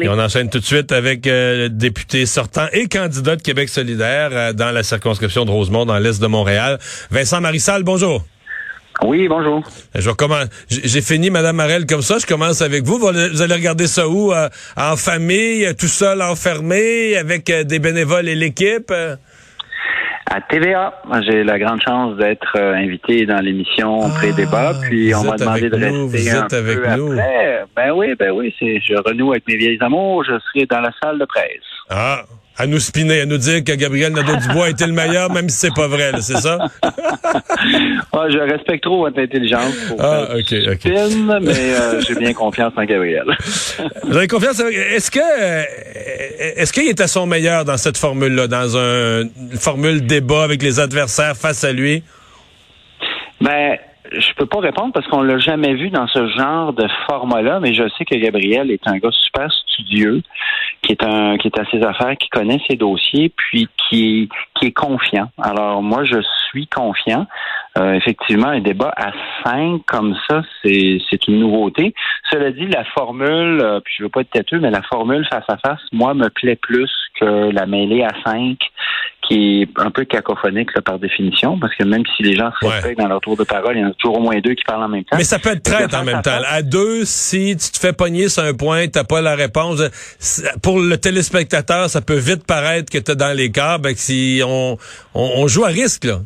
Et on enchaîne tout de suite avec euh, le député sortant et candidat de Québec solidaire euh, dans la circonscription de Rosemont, dans l'est de Montréal. Vincent Marissal, bonjour. Oui, bonjour. Je recommence. J'ai fini, Madame Marel, comme ça. Je commence avec vous. Vous allez regarder ça où? Euh, en famille, tout seul, enfermé, avec des bénévoles et l'équipe? À TVA. J'ai la grande chance d'être euh, invité dans l'émission ah, Pré-débat, puis on m'a demandé de rester un avec peu nous. après. Ben oui, ben oui, c'est je renoue avec mes vieilles amours, je serai dans la salle de presse. Ah, à nous spinner, à nous dire que Gabriel Nadeau-Dubois était le meilleur, même si c'est pas vrai, c'est ça? ah, je respecte trop votre intelligence pour ah, ok, ok. Spin, mais euh, j'ai bien confiance en Gabriel. Vous avez confiance Est-ce que est-ce qu'il était son meilleur dans cette formule-là, dans un, une formule débat avec les adversaires face à lui? Ben, je peux pas répondre parce qu'on l'a jamais vu dans ce genre de format-là, mais je sais que Gabriel est un gars super studieux, qui est un qui est à ses affaires, qui connaît ses dossiers, puis qui est qui est confiant. Alors moi, je suis confiant. Euh, effectivement, un débat à cinq comme ça, c'est c'est une nouveauté. Cela dit, la formule, euh, puis je veux pas être têteux, mais la formule face à face, moi, me plaît plus que la mêlée à cinq qui est un peu cacophonique par définition, parce que même si les gens se respectent dans leur tour de parole, il y en a toujours au moins deux qui parlent en même temps. Mais ça peut être traite en même temps. À deux, si tu te fais pogner sur un point, t'as pas la réponse. Pour le téléspectateur, ça peut vite paraître que t'es dans les câbles. Si on, on joue à risque, là.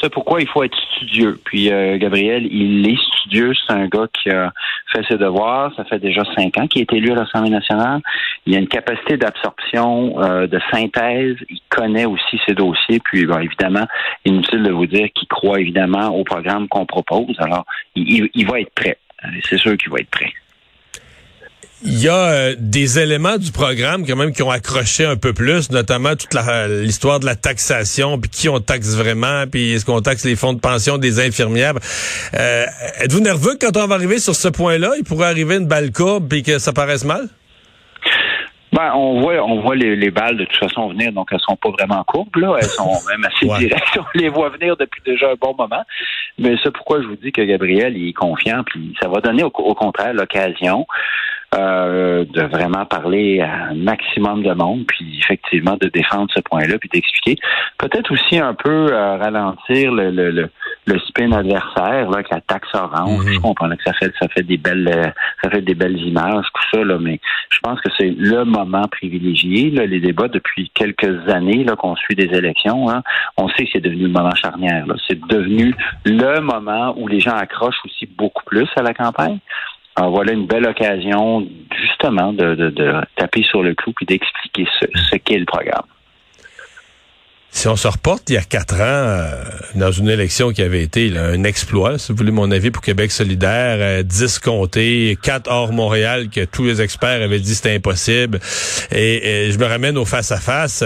C'est pourquoi il faut être studieux. Puis euh, Gabriel, il est studieux. C'est un gars qui a fait ses devoirs. Ça fait déjà cinq ans qu'il est élu à l'Assemblée nationale. Il a une capacité d'absorption, euh, de synthèse. Il connaît aussi ses dossiers. Puis bon, évidemment, inutile de vous dire qu'il croit évidemment au programme qu'on propose. Alors, il, va être prêt. Euh, c'est sûr qu'il va être prêt. Il y a euh, des éléments du programme quand même qui ont accroché un peu plus, notamment toute l'histoire de la taxation, puis qui on taxe vraiment, puis est-ce qu'on taxe les fonds de pension des infirmières. Êtes-vous nerveux quand on va arriver sur ce point-là? Il pourrait arriver une balle courbe puis que ça paraisse mal? Ben, on voit, on voit les, balles de toute façon venir, donc elles sont pas vraiment courbes, là. Elles sont même assez directes. On les voit venir depuis déjà un bon moment. Mais c'est pourquoi je vous dis que Gabriel il est confiant, puis ça va donner au contraire l'occasion euh, de vraiment parler à un maximum de monde, puis effectivement de défendre ce point-là, puis d'expliquer. Peut-être aussi un peu euh, ralentir le, le, le, spin adversaire, là, avec la taxe orange. Mhm. Je comprends que ça fait ça fait des belles euh, ça fait des belles images, tout ça, là, mais je pense que c'est le moment privilégié. Là, les débats depuis quelques années là, qu'on suit des élections, hein, on sait que c'est devenu le moment charnière. C'est devenu le moment où les gens accrochent aussi beaucoup plus à la campagne. Alors voilà une belle occasion justement de, taper sur le clou et d'expliquer ce, qu'est le programme. Si on se reporte il y a quatre ans euh, dans une élection qui avait été un exploit, si vous voulez mon avis pour Québec solidaire, 10 euh, comtés, 4 hors Montréal que tous les experts avaient dit c'était impossible. Et, je me ramène au face à face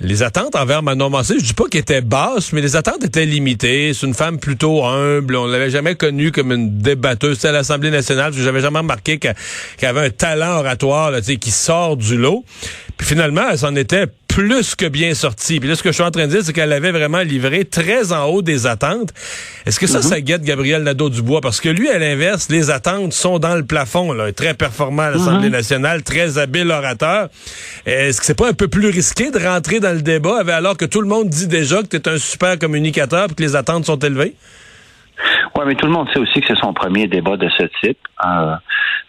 les attentes envers Manon Massé, je dis pas qu'elles étaient basses, mais les attentes étaient limitées. C'est une femme plutôt humble. On l'avait jamais connue comme une débatteuse à l'Assemblée nationale. J'avais jamais remarqué qu'elle avait un talent oratoire qui sort du lot. Puis finalement, elle s'en était plus que bien sorti. Puis là, ce que je suis en train de dire, c'est qu'elle avait vraiment livré très en haut des attentes. Est-ce que ça, mhm. ça guette Gabriel Nadeau-Dubois? Parce que lui, à l'inverse, les attentes sont dans le plafond. Là. Très performant à l'Assemblée mhm. nationale, très habile orateur. Est-ce que c'est pas un peu plus risqué de rentrer dans le débat alors que tout le monde dit déjà que tu es un super communicateur et que les attentes sont élevées? Oui, mais tout le monde sait aussi que c'est son premier débat de ce type. Euh,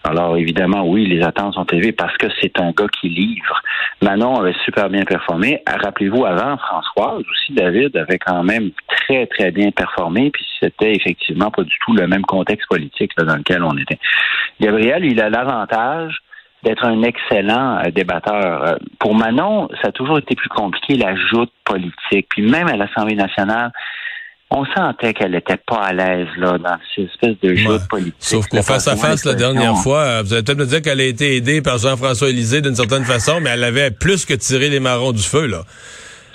alors évidemment, oui, les attentes sont élevées parce que c'est un gars qui livre. Manon avait super bien performé. Rappelez-vous, avant, Françoise aussi, David avait quand même très, très bien performé, puis c'était effectivement pas du tout le même contexte politique dans lequel on était. Gabriel, il a l'avantage d'être un excellent euh, débatteur. Euh, pour Manon, ça a toujours été plus compliqué, la joute politique. Puis même à l'Assemblée nationale, on sentait qu'elle n'était pas à l'aise là dans cette espèce de jeu politique. Sauf qu'au face à face la dernière fois, vous allez peut-être me dire qu'elle a été aidée par Jean-François Élysée d'une certaine façon, mais elle avait plus que tiré les marrons du feu là.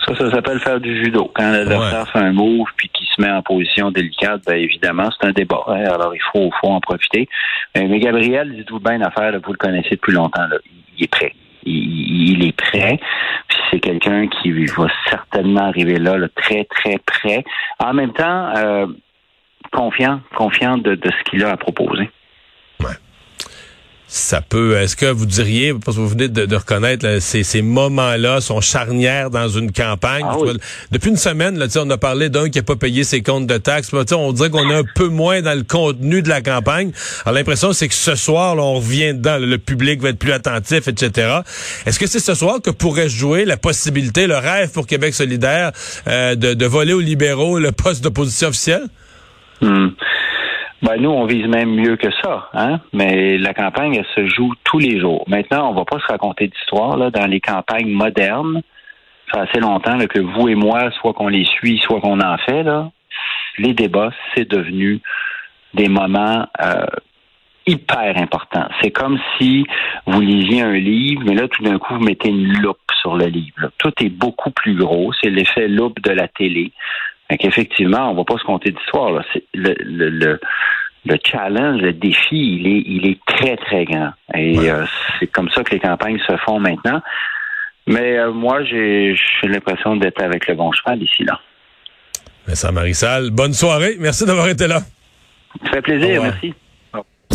Ça, ça s'appelle faire du judo. Quand l'adversaire fait un move puis qu'il se met en position délicate, bien évidemment, c'est un débat. Hein. Alors il faut, faut en profiter. Mais, Gabriel, dites-vous bien affaire, vous le connaissez depuis longtemps. Là. Il est prêt. Il, est prêt. C'est quelqu'un qui va certainement arriver là, très, très près. En même temps, euh, confiant, confiant de, ce qu'il a à proposer. Ça peut. Est-ce que vous diriez, parce que vous venez de, reconnaître ces, ces moments-là sont charnières dans une campagne? Ah depuis une semaine, là, on a parlé d'un qui n'a pas payé ses comptes de taxes. On dirait qu'on est un peu moins dans le contenu de la campagne. Alors l'impression, c'est que ce soir, là, on revient dedans. Le public va être plus attentif, etc. Est-ce que c'est ce soir que pourrait jouer la possibilité, le rêve pour Québec solidaire, euh, de, de, voler aux libéraux le poste d'opposition officielle? Hmm. Ben, nous, on vise même mieux que ça, hein? Mais la campagne, elle se joue tous les jours. Maintenant, on va pas se raconter d'histoire, là, dans les campagnes modernes. Ça fait assez longtemps que vous et moi, soit qu'on les suit, soit qu'on en fait, là. Les débats, c'est devenu des moments euh, hyper importants. C'est comme si vous lisiez un livre, mais là, tout d'un coup, vous mettez une loupe sur le livre. Tout est beaucoup plus gros. C'est l'effet loupe de la télé. Fait qu'effectivement, on va pas se compter d'histoire. Là. Le, le, le, le, challenge, le défi, il est, il est très, très grand. Et euh, c'est comme ça que les campagnes se font maintenant. Mais euh, moi, j'ai l'impression d'être avec le bon cheval ici là. Vincent Marissal, bonne soirée. Merci d'avoir été là. Ça fait plaisir, merci.